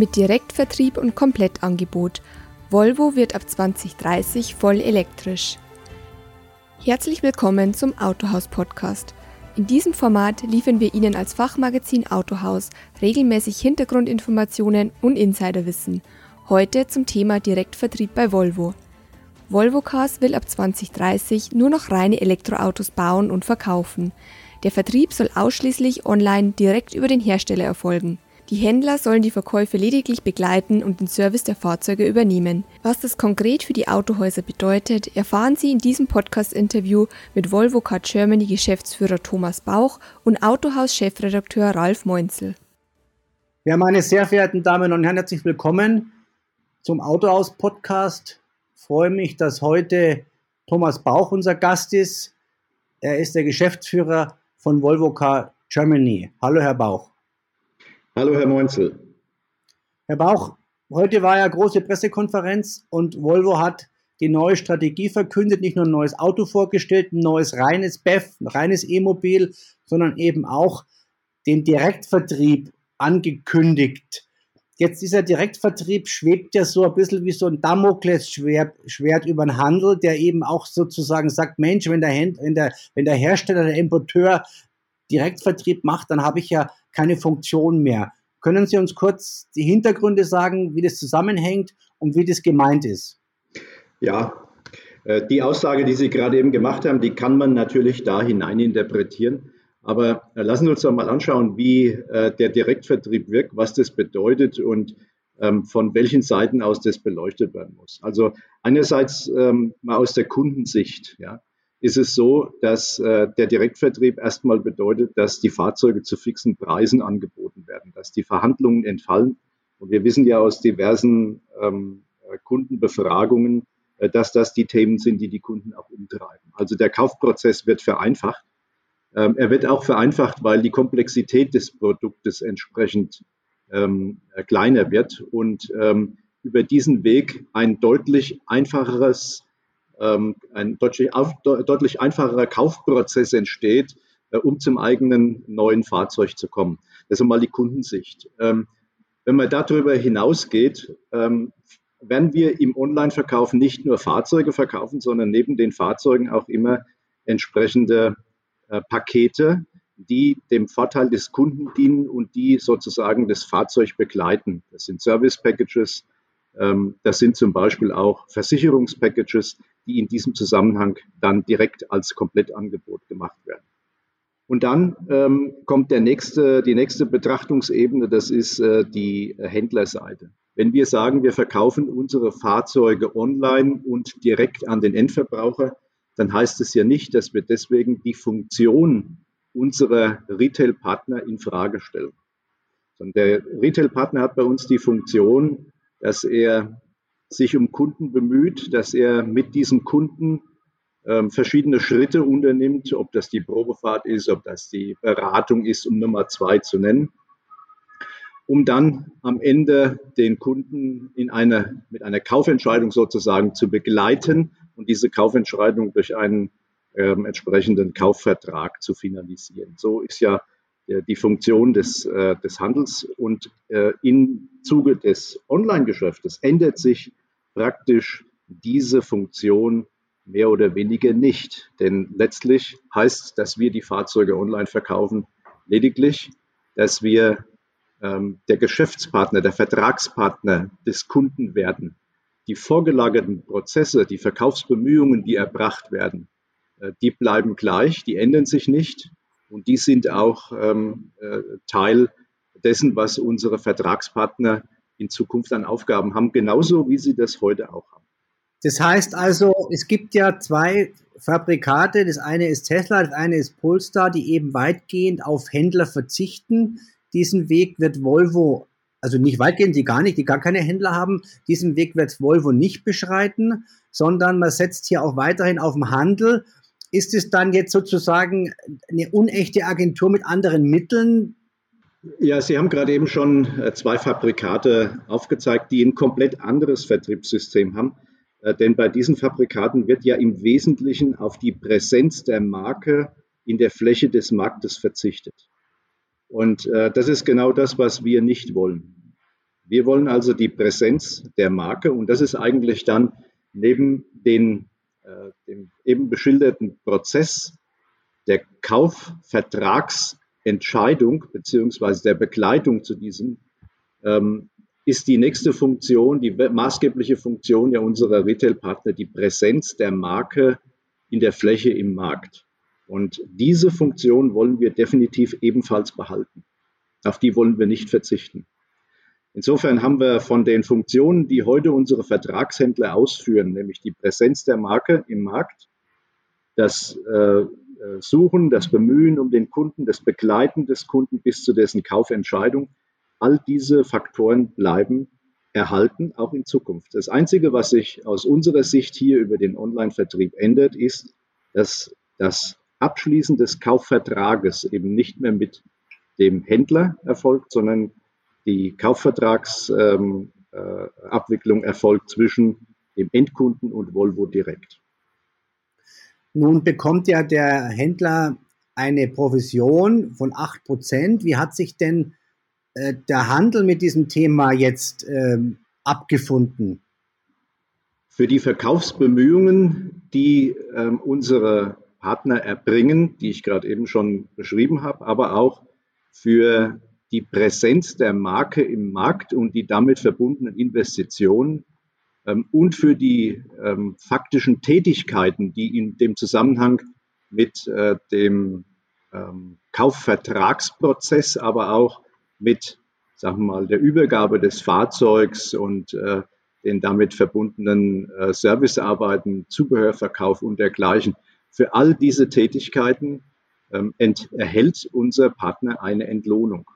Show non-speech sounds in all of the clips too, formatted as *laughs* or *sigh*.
mit Direktvertrieb und Komplettangebot. Volvo wird ab 2030 voll elektrisch. Herzlich willkommen zum Autohaus Podcast. In diesem Format liefern wir Ihnen als Fachmagazin Autohaus regelmäßig Hintergrundinformationen und Insiderwissen. Heute zum Thema Direktvertrieb bei Volvo. Volvo Cars will ab 2030 nur noch reine Elektroautos bauen und verkaufen. Der Vertrieb soll ausschließlich online direkt über den Hersteller erfolgen. Die Händler sollen die Verkäufe lediglich begleiten und den Service der Fahrzeuge übernehmen. Was das konkret für die Autohäuser bedeutet, erfahren Sie in diesem Podcast-Interview mit Volvo Car Germany Geschäftsführer Thomas Bauch und Autohaus-Chefredakteur Ralf Meunzel. Ja, meine sehr verehrten Damen und Herren, herzlich willkommen zum Autohaus-Podcast. Ich freue mich, dass heute Thomas Bauch unser Gast ist. Er ist der Geschäftsführer von Volvo Car Germany. Hallo, Herr Bauch. Hallo, Herr Meunzel. Herr Bauch, heute war ja große Pressekonferenz und Volvo hat die neue Strategie verkündet, nicht nur ein neues Auto vorgestellt, ein neues reines BEF, ein reines E-Mobil, sondern eben auch den Direktvertrieb angekündigt. Jetzt dieser Direktvertrieb schwebt ja so ein bisschen wie so ein Damoklesschwert Schwert über den Handel, der eben auch sozusagen sagt, Mensch, wenn der, wenn der, wenn der Hersteller, der Importeur Direktvertrieb macht, dann habe ich ja keine Funktion mehr. Können Sie uns kurz die Hintergründe sagen, wie das zusammenhängt und wie das gemeint ist? Ja, äh, die Aussage, die Sie gerade eben gemacht haben, die kann man natürlich da hineininterpretieren. Aber äh, lassen Sie uns doch mal anschauen, wie äh, der Direktvertrieb wirkt, was das bedeutet und ähm, von welchen Seiten aus das beleuchtet werden muss. Also einerseits ähm, mal aus der Kundensicht. Ja ist es so, dass äh, der Direktvertrieb erstmal bedeutet, dass die Fahrzeuge zu fixen Preisen angeboten werden, dass die Verhandlungen entfallen. Und wir wissen ja aus diversen ähm, äh, Kundenbefragungen, äh, dass das die Themen sind, die die Kunden auch umtreiben. Also der Kaufprozess wird vereinfacht. Ähm, er wird auch vereinfacht, weil die Komplexität des Produktes entsprechend ähm, äh, kleiner wird und ähm, über diesen Weg ein deutlich einfacheres ein deutlich, deutlich einfacherer Kaufprozess entsteht, äh, um zum eigenen neuen Fahrzeug zu kommen. Das ist mal die Kundensicht. Ähm, wenn man darüber hinausgeht, ähm, werden wir im Online-Verkauf nicht nur Fahrzeuge verkaufen, sondern neben den Fahrzeugen auch immer entsprechende äh, Pakete, die dem Vorteil des Kunden dienen und die sozusagen das Fahrzeug begleiten. Das sind Service-Packages, ähm, das sind zum Beispiel auch Versicherungspackages, die in diesem Zusammenhang dann direkt als Komplettangebot gemacht werden. Und dann ähm, kommt der nächste, die nächste Betrachtungsebene, das ist äh, die Händlerseite. Wenn wir sagen, wir verkaufen unsere Fahrzeuge online und direkt an den Endverbraucher, dann heißt es ja nicht, dass wir deswegen die Funktion unserer Retail-Partner in Frage stellen. Sondern der Retail-Partner hat bei uns die Funktion, dass er sich um Kunden bemüht, dass er mit diesem Kunden ähm, verschiedene Schritte unternimmt, ob das die Probefahrt ist, ob das die Beratung ist, um Nummer zwei zu nennen, um dann am Ende den Kunden in eine, mit einer Kaufentscheidung sozusagen zu begleiten und diese Kaufentscheidung durch einen ähm, entsprechenden Kaufvertrag zu finalisieren. So ist ja die Funktion des, äh, des Handels. Und äh, im Zuge des Online-Geschäftes ändert sich praktisch diese Funktion mehr oder weniger nicht. Denn letztlich heißt, dass wir die Fahrzeuge online verkaufen, lediglich, dass wir ähm, der Geschäftspartner, der Vertragspartner des Kunden werden. Die vorgelagerten Prozesse, die Verkaufsbemühungen, die erbracht werden, äh, die bleiben gleich, die ändern sich nicht. Und die sind auch ähm, äh, Teil dessen, was unsere Vertragspartner in Zukunft an Aufgaben haben, genauso wie sie das heute auch haben. Das heißt also, es gibt ja zwei Fabrikate. Das eine ist Tesla, das eine ist Polestar, die eben weitgehend auf Händler verzichten. Diesen Weg wird Volvo, also nicht weitgehend, die gar nicht, die gar keine Händler haben, diesen Weg wird Volvo nicht beschreiten, sondern man setzt hier auch weiterhin auf den Handel ist es dann jetzt sozusagen eine unechte Agentur mit anderen Mitteln? Ja, Sie haben gerade eben schon äh, zwei Fabrikate aufgezeigt, die ein komplett anderes Vertriebssystem haben. Äh, denn bei diesen Fabrikaten wird ja im Wesentlichen auf die Präsenz der Marke in der Fläche des Marktes verzichtet. Und äh, das ist genau das, was wir nicht wollen. Wir wollen also die Präsenz der Marke und das ist eigentlich dann neben den, dem eben beschilderten Prozess der Kaufvertragsentscheidung beziehungsweise der Begleitung zu diesem ähm, ist die nächste Funktion, die maßgebliche Funktion ja unserer Retail-Partner, die Präsenz der Marke in der Fläche im Markt. Und diese Funktion wollen wir definitiv ebenfalls behalten. Auf die wollen wir nicht verzichten. Insofern haben wir von den Funktionen, die heute unsere Vertragshändler ausführen, nämlich die Präsenz der Marke im Markt, das äh, Suchen, das Bemühen um den Kunden, das Begleiten des Kunden bis zu dessen Kaufentscheidung, all diese Faktoren bleiben erhalten, auch in Zukunft. Das Einzige, was sich aus unserer Sicht hier über den Online-Vertrieb ändert, ist, dass das Abschließen des Kaufvertrages eben nicht mehr mit dem Händler erfolgt, sondern die Kaufvertragsabwicklung ähm, äh, erfolgt zwischen dem Endkunden und Volvo direkt. Nun bekommt ja der Händler eine Provision von 8%. Wie hat sich denn äh, der Handel mit diesem Thema jetzt ähm, abgefunden? Für die Verkaufsbemühungen, die ähm, unsere Partner erbringen, die ich gerade eben schon beschrieben habe, aber auch für die Präsenz der Marke im Markt und die damit verbundenen Investitionen ähm, und für die ähm, faktischen Tätigkeiten, die in dem Zusammenhang mit äh, dem ähm, Kaufvertragsprozess, aber auch mit, sagen wir mal, der Übergabe des Fahrzeugs und äh, den damit verbundenen äh, Servicearbeiten, Zubehörverkauf und dergleichen. Für all diese Tätigkeiten ähm, erhält unser Partner eine Entlohnung.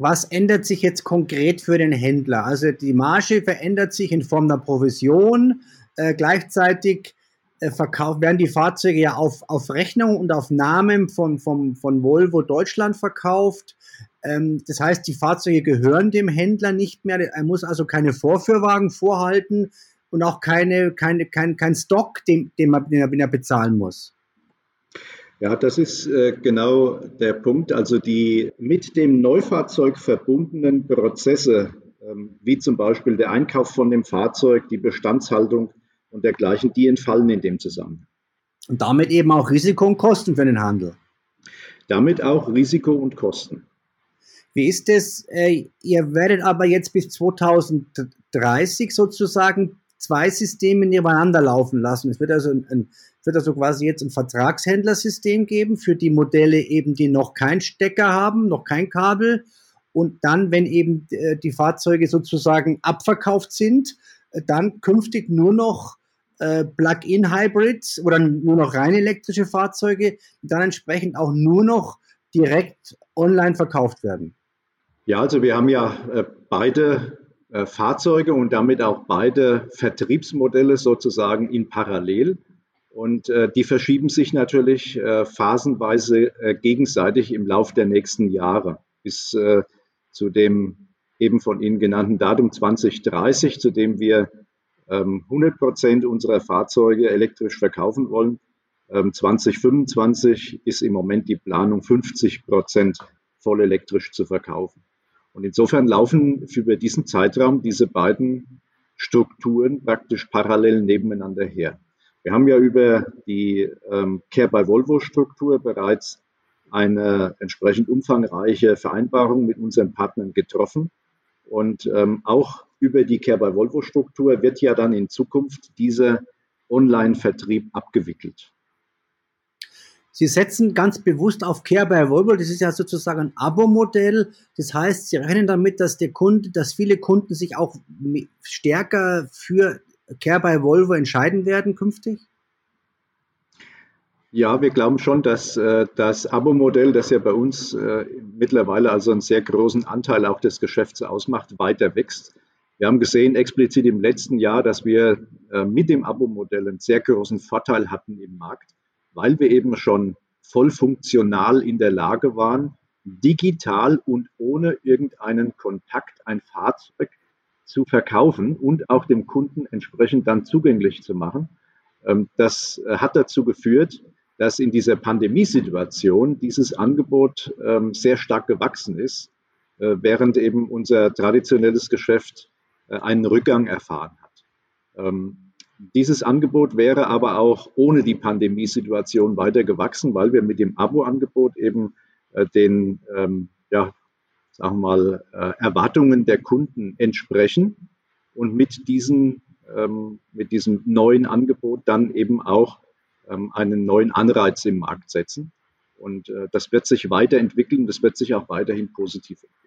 Was ändert sich jetzt konkret für den Händler? Also die Marge verändert sich in Form der Provision. Äh, gleichzeitig äh, verkauft, werden die Fahrzeuge ja auf, auf Rechnung und auf Namen von, von, von Volvo Deutschland verkauft. Ähm, das heißt, die Fahrzeuge gehören dem Händler nicht mehr. Er muss also keine Vorführwagen vorhalten und auch keine, keine, kein, kein Stock, den, den, man, den er bezahlen muss. Ja, das ist äh, genau der Punkt. Also die mit dem Neufahrzeug verbundenen Prozesse, ähm, wie zum Beispiel der Einkauf von dem Fahrzeug, die Bestandshaltung und dergleichen, die entfallen in dem Zusammenhang. Und damit eben auch Risiko und Kosten für den Handel. Damit auch Risiko und Kosten. Wie ist es? Äh, ihr werdet aber jetzt bis 2030 sozusagen zwei Systeme nebeneinander laufen lassen. Es wird also ein, ein wird also quasi jetzt ein Vertragshändlersystem geben für die Modelle eben, die noch keinen Stecker haben, noch kein Kabel. Und dann, wenn eben äh, die Fahrzeuge sozusagen abverkauft sind, äh, dann künftig nur noch äh, Plug-in-Hybrids oder nur noch rein elektrische Fahrzeuge, dann entsprechend auch nur noch direkt online verkauft werden. Ja, also wir haben ja beide Fahrzeuge und damit auch beide Vertriebsmodelle sozusagen in parallel. Und äh, die verschieben sich natürlich äh, phasenweise äh, gegenseitig im Lauf der nächsten Jahre bis äh, zu dem eben von Ihnen genannten Datum 2030, zu dem wir ähm, 100 Prozent unserer Fahrzeuge elektrisch verkaufen wollen. Ähm, 2025 ist im Moment die Planung, 50 Prozent voll elektrisch zu verkaufen. Und insofern laufen über diesen Zeitraum diese beiden Strukturen praktisch parallel nebeneinander her. Wir haben ja über die ähm, Care by Volvo Struktur bereits eine entsprechend umfangreiche Vereinbarung mit unseren Partnern getroffen. Und ähm, auch über die Care by Volvo Struktur wird ja dann in Zukunft dieser Online-Vertrieb abgewickelt. Sie setzen ganz bewusst auf Care by Volvo. Das ist ja sozusagen ein Abo-Modell. Das heißt, Sie rechnen damit, dass der Kunde, dass viele Kunden sich auch stärker für Care by Volvo entscheiden werden künftig? Ja, wir glauben schon, dass äh, das Abo-Modell, das ja bei uns äh, mittlerweile also einen sehr großen Anteil auch des Geschäfts ausmacht, weiter wächst. Wir haben gesehen, explizit im letzten Jahr, dass wir äh, mit dem Abo-Modell einen sehr großen Vorteil hatten im Markt, weil wir eben schon voll funktional in der Lage waren, digital und ohne irgendeinen Kontakt ein Fahrzeug zu verkaufen und auch dem Kunden entsprechend dann zugänglich zu machen. Ähm, das äh, hat dazu geführt, dass in dieser Pandemiesituation dieses Angebot ähm, sehr stark gewachsen ist. äh, während eben unser traditionelles Geschäft äh, einen Rückgang erfahren hat. Ähm, dieses Angebot wäre aber auch ohne die Pandemiesituation weiter gewachsen, weil wir mit dem Abo-Angebot eben den, ja, sagen wir mal, Erwartungen der Kunden entsprechen und mit, diesen, ähm, mit diesem neuen Angebot dann eben auch einen neuen Anreiz im Markt setzen. Und das wird sich weiterentwickeln, das wird sich auch weiterhin positiv entwickeln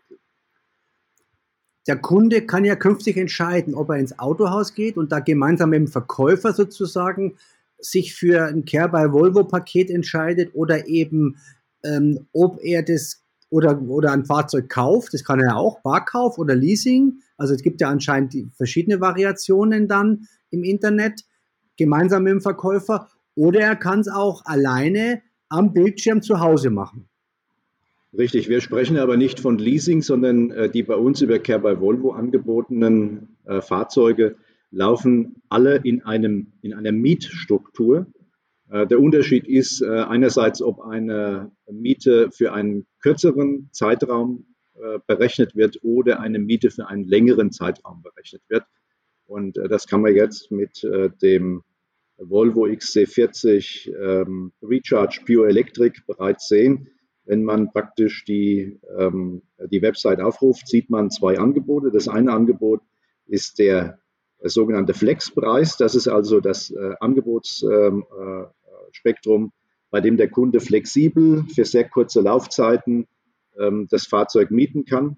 der Kunde kann ja künftig entscheiden, ob er ins Autohaus geht und da gemeinsam mit dem Verkäufer sozusagen sich für ein Care by Volvo Paket entscheidet oder eben, ähm, ob er das oder, oder ein Fahrzeug kauft. Das kann er ja auch, Barkauf oder Leasing. Also es gibt ja anscheinend verschiedene Variationen dann im Internet, gemeinsam mit dem Verkäufer. Oder er kann es auch alleine am Bildschirm zu Hause machen. Richtig, wir sprechen aber nicht von Leasing, sondern äh, die bei uns über Care by Volvo angebotenen äh, Fahrzeuge laufen alle in, einem, in einer Mietstruktur. Äh, der Unterschied ist äh, einerseits, ob eine Miete für einen kürzeren Zeitraum äh, berechnet wird oder eine Miete für einen längeren Zeitraum berechnet wird. Und das kann man jetzt mit dem Volvo XC40 ähm, Recharge Pure Electric bereits sehen. Wenn man praktisch die, ähm, die Website aufruft, sieht man zwei Angebote. Das eine Angebot ist der sogenannte Flexpreis. Das ist also das äh, Angebotsspektrum, ähm, äh, bei dem der Kunde flexibel für sehr kurze Laufzeiten ähm, das Fahrzeug mieten kann.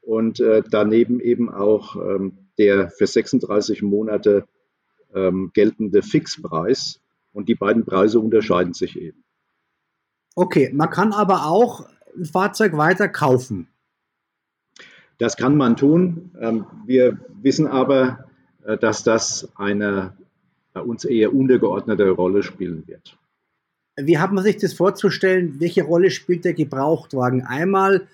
Und äh, daneben eben auch ähm, der für 36 Monate ähm, geltende Fixpreis. Und die beiden Preise unterscheiden sich eben. Okay, man kann aber auch ein Fahrzeug weiter kaufen. Das kann man tun. Ähm, wir wissen aber, äh, dass das eine uns eher untergeordnete Rolle spielen wird. Wie hat man sich das vorzustellen? Welche Rolle spielt der Gebrauchtwagen? Einmal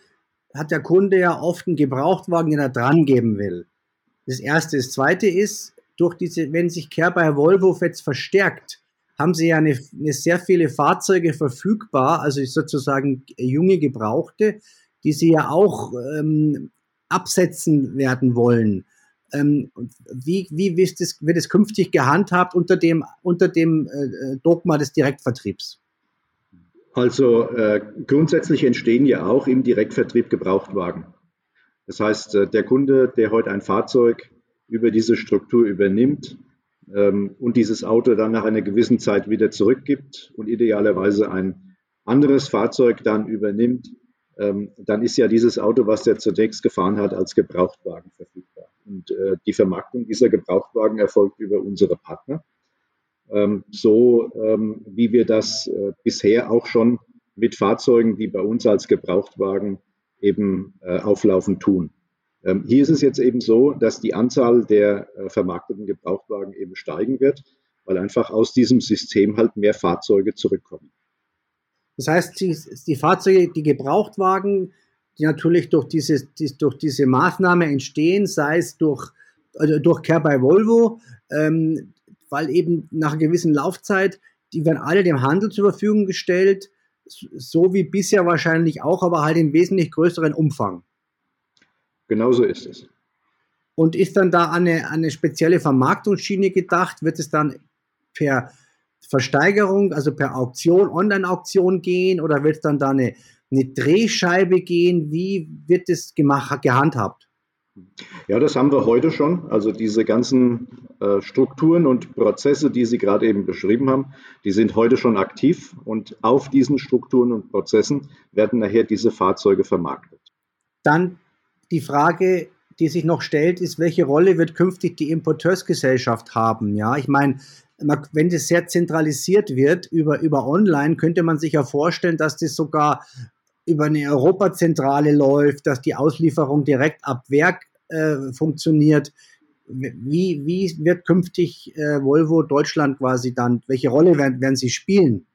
hat der Kunde ja oft einen Gebrauchtwagen, den er dran geben will. Das erste. Das zweite ist, durch diese, wenn sich Care bei Volvo jetzt verstärkt, haben sie ja eine, eine sehr viele Fahrzeuge verfügbar, also sozusagen junge Gebrauchte, die sie ja auch ähm, absetzen werden wollen. Ähm, wie wie wird es, wird es künftig gehandhabt unter dem, unter dem äh, Dogma des Direktvertriebs? Also äh, grundsätzlich entstehen ja auch im Direktvertrieb Gebrauchtwagen. Das heißt, äh, der Kunde, der heute ein Fahrzeug über diese Struktur übernimmt, ähm, und dieses Auto dann nach einer gewissen Zeit wieder zurückgibt und idealerweise ein anderes Fahrzeug dann übernimmt, ähm, dann ist ja dieses Auto, was der zunächst gefahren hat, als Gebrauchtwagen verfügbar. Und äh, die Vermarktung dieser Gebrauchtwagen erfolgt über unsere Partner. Ähm, so ähm, wie wir das äh, bisher auch schon mit Fahrzeugen, die bei uns als Gebrauchtwagen eben äh, auflaufen, tun. Ähm, hier ist es jetzt eben so, dass die Anzahl der äh, vermarkteten Gebrauchtwagen eben steigen wird, weil einfach aus diesem System halt mehr Fahrzeuge zurückkommen. Das heißt, die, die Fahrzeuge, die Gebrauchtwagen, die natürlich durch diese, die, durch diese Maßnahme entstehen, sei es durch, also durch Care by Volvo, ähm, weil eben nach einer gewissen Laufzeit, die werden alle dem Handel zur Verfügung gestellt, so wie bisher wahrscheinlich auch, aber halt in wesentlich größeren Umfang. Genauso ist es. Und ist dann da eine, eine spezielle Vermarktungsschiene gedacht? Wird es dann per Versteigerung, also per Auktion, Online-Auktion gehen oder wird es dann da eine, eine Drehscheibe gehen? Wie wird das gemacht, gehandhabt? Ja, das haben wir heute schon. Also diese ganzen äh, Strukturen und Prozesse, die Sie gerade eben beschrieben haben, die sind heute schon aktiv und auf diesen Strukturen und Prozessen werden nachher diese Fahrzeuge vermarktet. Dann die Frage, die sich noch stellt, ist, welche Rolle wird künftig die Importeursgesellschaft haben? Ja, ich meine, wenn das sehr zentralisiert wird über, über Online, könnte man sich ja vorstellen, dass das sogar über eine Europazentrale läuft, dass die Auslieferung direkt ab Werk äh, funktioniert. Wie, wie wird künftig äh, Volvo Deutschland quasi dann, welche Rolle werden, werden sie spielen?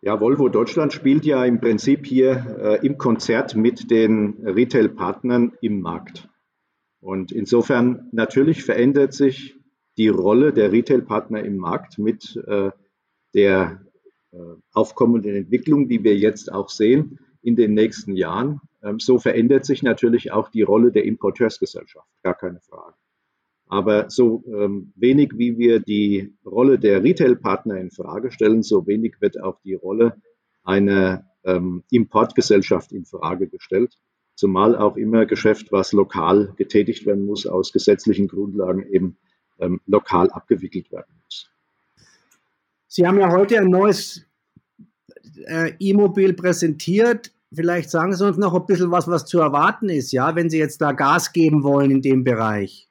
Ja, Volvo Deutschland spielt ja im Prinzip hier äh, im Konzert mit den Retail-Partnern im Markt. Und insofern natürlich verändert sich die Rolle der Retail-Partner im Markt mit äh, der aufkommenden Entwicklung, die wir jetzt auch sehen in den nächsten Jahren. Ähm, so verändert sich natürlich auch die Rolle der Importeursgesellschaft, gar keine Frage. Aber so ähm, wenig wie wir die Rolle der Retail-Partner in Frage stellen, so wenig wird auch die Rolle einer ähm, Importgesellschaft in Frage gestellt. Zumal auch immer Geschäft, was lokal getätigt werden muss, aus gesetzlichen Grundlagen eben ähm, lokal abgewickelt werden. Sie haben ja heute ein neues äh, E-Mobil präsentiert. Vielleicht sagen Sie uns noch ein bisschen was, was zu erwarten ist, ja, wenn Sie jetzt da Gas geben wollen in dem Bereich.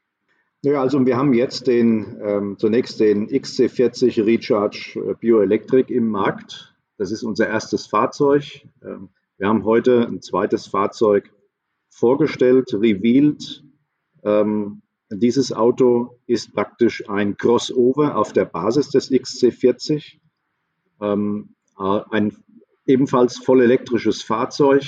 Ja, also wir haben jetzt den, ähm, zunächst den XC40 Recharge äh, Bioelectric im Markt. Das ist unser erstes Fahrzeug. Ähm, wir haben heute ein zweites Fahrzeug vorgestellt, revealed. Ähm, dieses Auto ist praktisch ein Crossover auf der Basis des XC40. Ähm, äh, ein ebenfalls voll elektrisches Fahrzeug,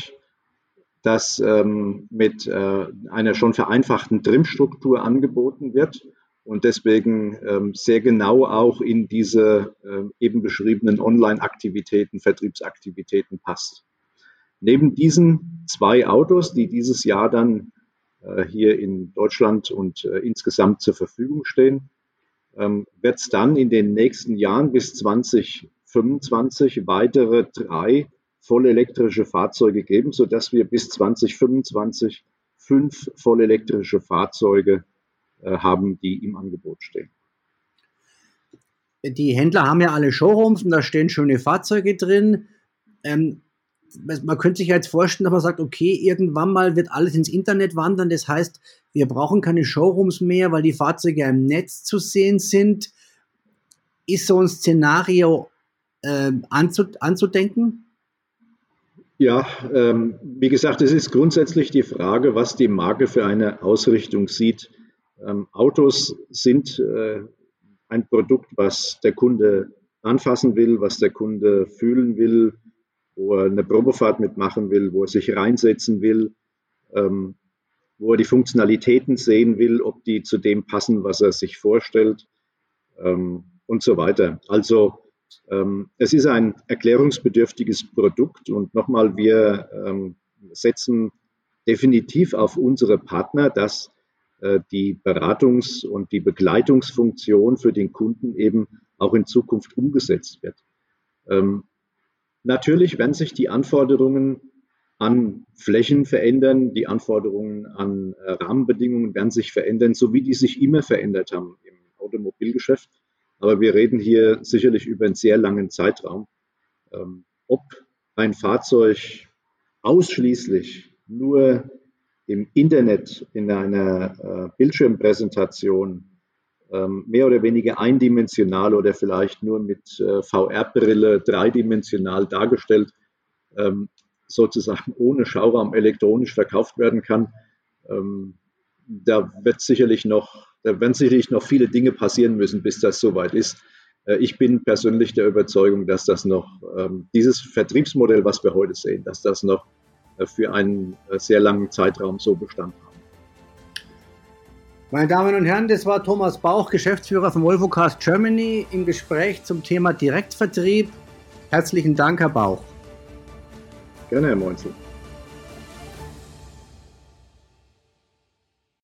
das ähm, mit äh, einer schon vereinfachten Trimstruktur angeboten wird und deswegen ähm, sehr genau auch in diese äh, eben beschriebenen Online-Aktivitäten, Vertriebsaktivitäten passt. Neben diesen zwei Autos, die dieses Jahr dann hier in Deutschland und äh, insgesamt zur Verfügung stehen, ähm, wird es dann in den nächsten Jahren bis 2025 weitere drei vollelektrische Fahrzeuge geben, sodass wir bis 2025 fünf vollelektrische Fahrzeuge äh, haben, die im Angebot stehen. Die Händler haben ja alle Showrooms und da stehen schöne Fahrzeuge drin. Ähm, man könnte sich jetzt vorstellen, dass man sagt, okay, irgendwann mal wird alles ins Internet wandern. Das heißt, wir brauchen keine Showrooms mehr, weil die Fahrzeuge im Netz zu sehen sind. Ist so ein Szenario äh, anzudenken? Ja, ähm, wie gesagt, es ist grundsätzlich die Frage, was die Marke für eine Ausrichtung sieht. Ähm, Autos sind äh, ein Produkt, was der Kunde anfassen will, was der Kunde fühlen will, wo er eine Probefahrt mitmachen will, wo er sich reinsetzen will, ähm, wo er die Funktionalitäten sehen will, ob die zu dem passen, was er sich vorstellt ähm, und so weiter. Also ähm, es ist ein erklärungsbedürftiges Produkt und nochmal, wir ähm, setzen definitiv auf unsere Partner, dass äh, die Beratungs- und die Begleitungsfunktion für den Kunden eben auch in Zukunft umgesetzt wird. Ähm, natürlich werden sich die Anforderungen an Flächen verändern, die Anforderungen an äh, Rahmenbedingungen werden sich verändern, so wie die sich immer verändert haben im Automobilgeschäft. Aber wir reden hier sicherlich über einen sehr langen Zeitraum. Ähm, ob ein Fahrzeug ausschließlich nur im Internet in einer äh, Bildschirmpräsentation mehr oder weniger eindimensional oder vielleicht nur mit äh, VR-Brille dreidimensional dargestellt, ähm, sozusagen *laughs* ohne Schauraum elektronisch verkauft werden kann, ähm, da wird sicherlich noch da werden sicherlich noch viele Dinge passieren müssen, bis das soweit ist. Äh, ich bin persönlich der Überzeugung, dass das noch, ähm, dieses Vertriebsmodell, was wir heute sehen, dass das noch äh, für einen sehr langen Zeitraum so Bestand haben. Meine Damen und Herren, das war Thomas Bauch, Geschäftsführer von Volvo Cars Germany im Gespräch zum Thema Direktvertrieb. Herzlichen Dank, Herr Bauch. Gerne, Herr Moinzel.